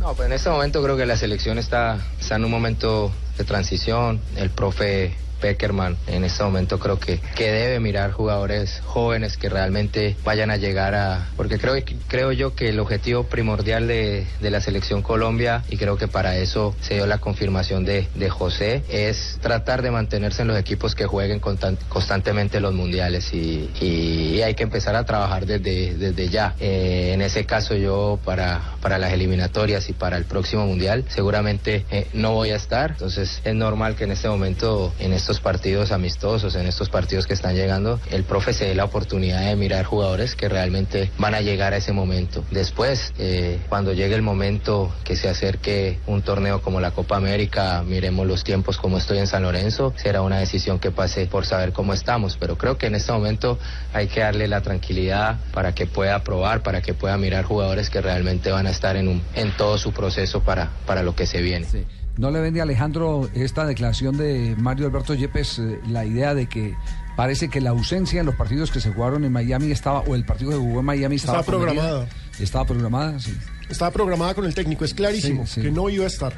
No, pues en este momento creo que la selección está, está en un momento de transición. El profe Peckerman en este momento creo que, que debe mirar jugadores jóvenes que realmente vayan a llegar a... Porque creo, creo yo que el objetivo primordial de, de la selección Colombia, y creo que para eso se dio la confirmación de, de José, es tratar de mantenerse en los equipos que jueguen constant, constantemente los mundiales y, y, hay que empezar a trabajar desde, desde ya. Eh, en ese caso yo para, para las eliminatorias y para el próximo mundial seguramente eh, no voy a estar, entonces es normal que en este momento, en estos partidos amistosos, en estos partidos que están llegando, el profe se dé la oportunidad de mirar jugadores que realmente van a llegar a ese momento. Después, eh, cuando llegue el momento que se acerque un torneo como la Copa América, miremos los tiempos como estoy en San Lorenzo, será una decisión que pase por saber cómo estamos, pero creo que en este momento hay que darle la tranquilidad para que pueda probar, para que pueda mirar jugadores que realmente van a estar en, un, en todo su proceso para, para lo que se viene. Sí. ¿No le vende a Alejandro esta declaración de Mario Alberto Yepes eh, la idea de que parece que la ausencia en los partidos que se jugaron en Miami estaba, o el partido que jugó en Miami estaba, estaba programada? Estaba programada, sí. Estaba programada con el técnico, es clarísimo sí, sí. que no iba a estar.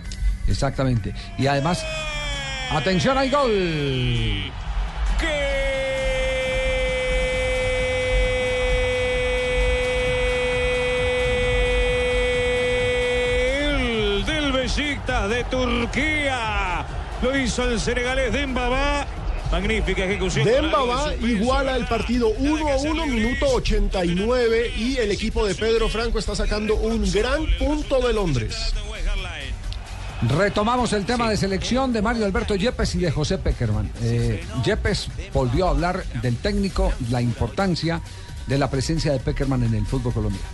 Exactamente. Y además, atención al gol. De Turquía. Lo hizo el senegalés Dembaba. Magnífica ejecución. Dembaba iguala el partido 1 a 1, minuto 89. Y el equipo de Pedro Franco está sacando un gran punto de Londres. Retomamos el tema de selección de Mario Alberto Yepes y de José Peckerman. Eh, Yepes volvió a hablar del técnico, la importancia de la presencia de Peckerman en el fútbol colombiano.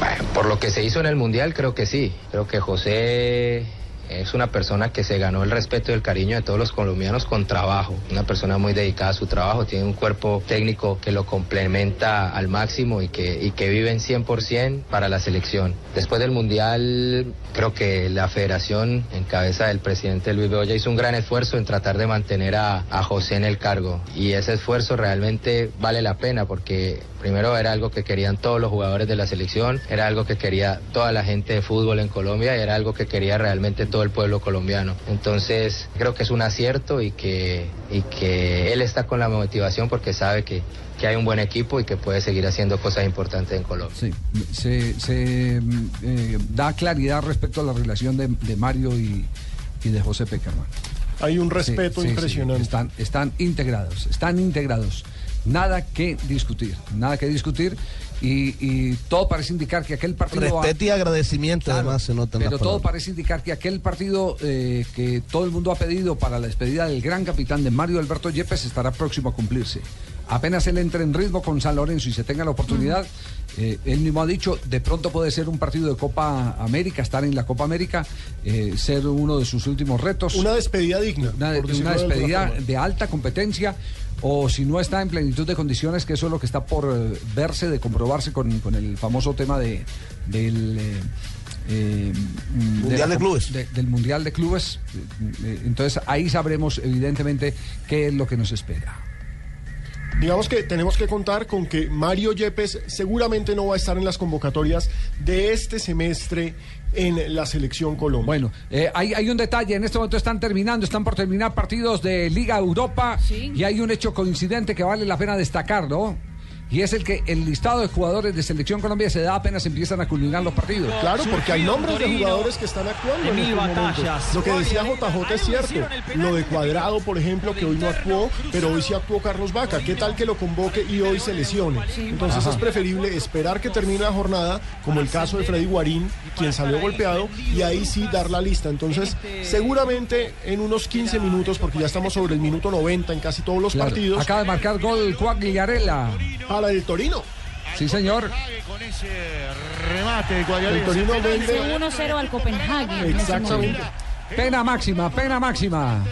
Bueno, por lo que se hizo en el Mundial, creo que sí. Creo que José es una persona que se ganó el respeto y el cariño de todos los colombianos con trabajo. Una persona muy dedicada a su trabajo, tiene un cuerpo técnico que lo complementa al máximo y que, y que vive en 100% para la selección. Después del Mundial, creo que la federación, en cabeza del presidente Luis Bedoya, hizo un gran esfuerzo en tratar de mantener a, a José en el cargo. Y ese esfuerzo realmente vale la pena porque primero era algo que querían todos los jugadores de la selección, era algo que quería toda la gente de fútbol en Colombia y era algo que quería realmente todo el pueblo colombiano. Entonces creo que es un acierto y que, y que él está con la motivación porque sabe que, que hay un buen equipo y que puede seguir haciendo cosas importantes en Colombia. Sí, se, se eh, da claridad respecto a la relación de, de Mario y, y, de José Peckerman. Hay un respeto sí, sí, impresionante. Sí, están, están integrados, están integrados. Nada que discutir, nada que discutir. Y, y, todo parece indicar que aquel partido. Respeto y agradecimiento, claro, además, se nota. Pero todo parece indicar que aquel partido eh, que todo el mundo ha pedido para la despedida del gran capitán de Mario Alberto Yepes estará próximo a cumplirse. Apenas él entre en ritmo con San Lorenzo y se tenga la oportunidad, eh, él mismo ha dicho, de pronto puede ser un partido de Copa América, estar en la Copa América, eh, ser uno de sus últimos retos. Una despedida digna. Una, una despedida de, de alta competencia o si no está en plenitud de condiciones, que eso es lo que está por eh, verse, de comprobarse con, con, el famoso tema de, del... Eh, mundial de, de Clubes. De, del Mundial de Clubes. Entonces ahí sabremos evidentemente qué es lo que nos espera. Digamos que tenemos que contar con que Mario Yepes seguramente no va a estar en las convocatorias de este semestre en la selección Colombia. Bueno, eh, hay, hay, un detalle, en este momento están terminando, están por terminar partidos de Liga Europa ¿Sí? y hay un hecho coincidente que vale la pena destacar, ¿no? Y es el que el listado de jugadores de Selección Colombia se da apenas empiezan a culminar los partidos. Claro, porque hay nombres de jugadores que están actuando en estos momentos. Lo que decía JJ es cierto. Lo de Cuadrado, por ejemplo, que hoy no actuó, pero hoy sí actuó Carlos Vaca. ¿Qué tal que lo convoque y hoy se lesione? Entonces Ajá. es preferible esperar que termine la jornada, como el caso de Freddy Guarín, quien salió golpeado, y ahí sí dar la lista. Entonces, seguramente en unos 15 minutos, porque ya estamos sobre el minuto 90 en casi todos los claro. partidos. Acaba de marcar gol Cuagliarella a la del Torino. Sí, señor. Con ese remate de El. Torino vende. 1-0 al Copenhague. Exactamente. Pena máxima, pena máxima.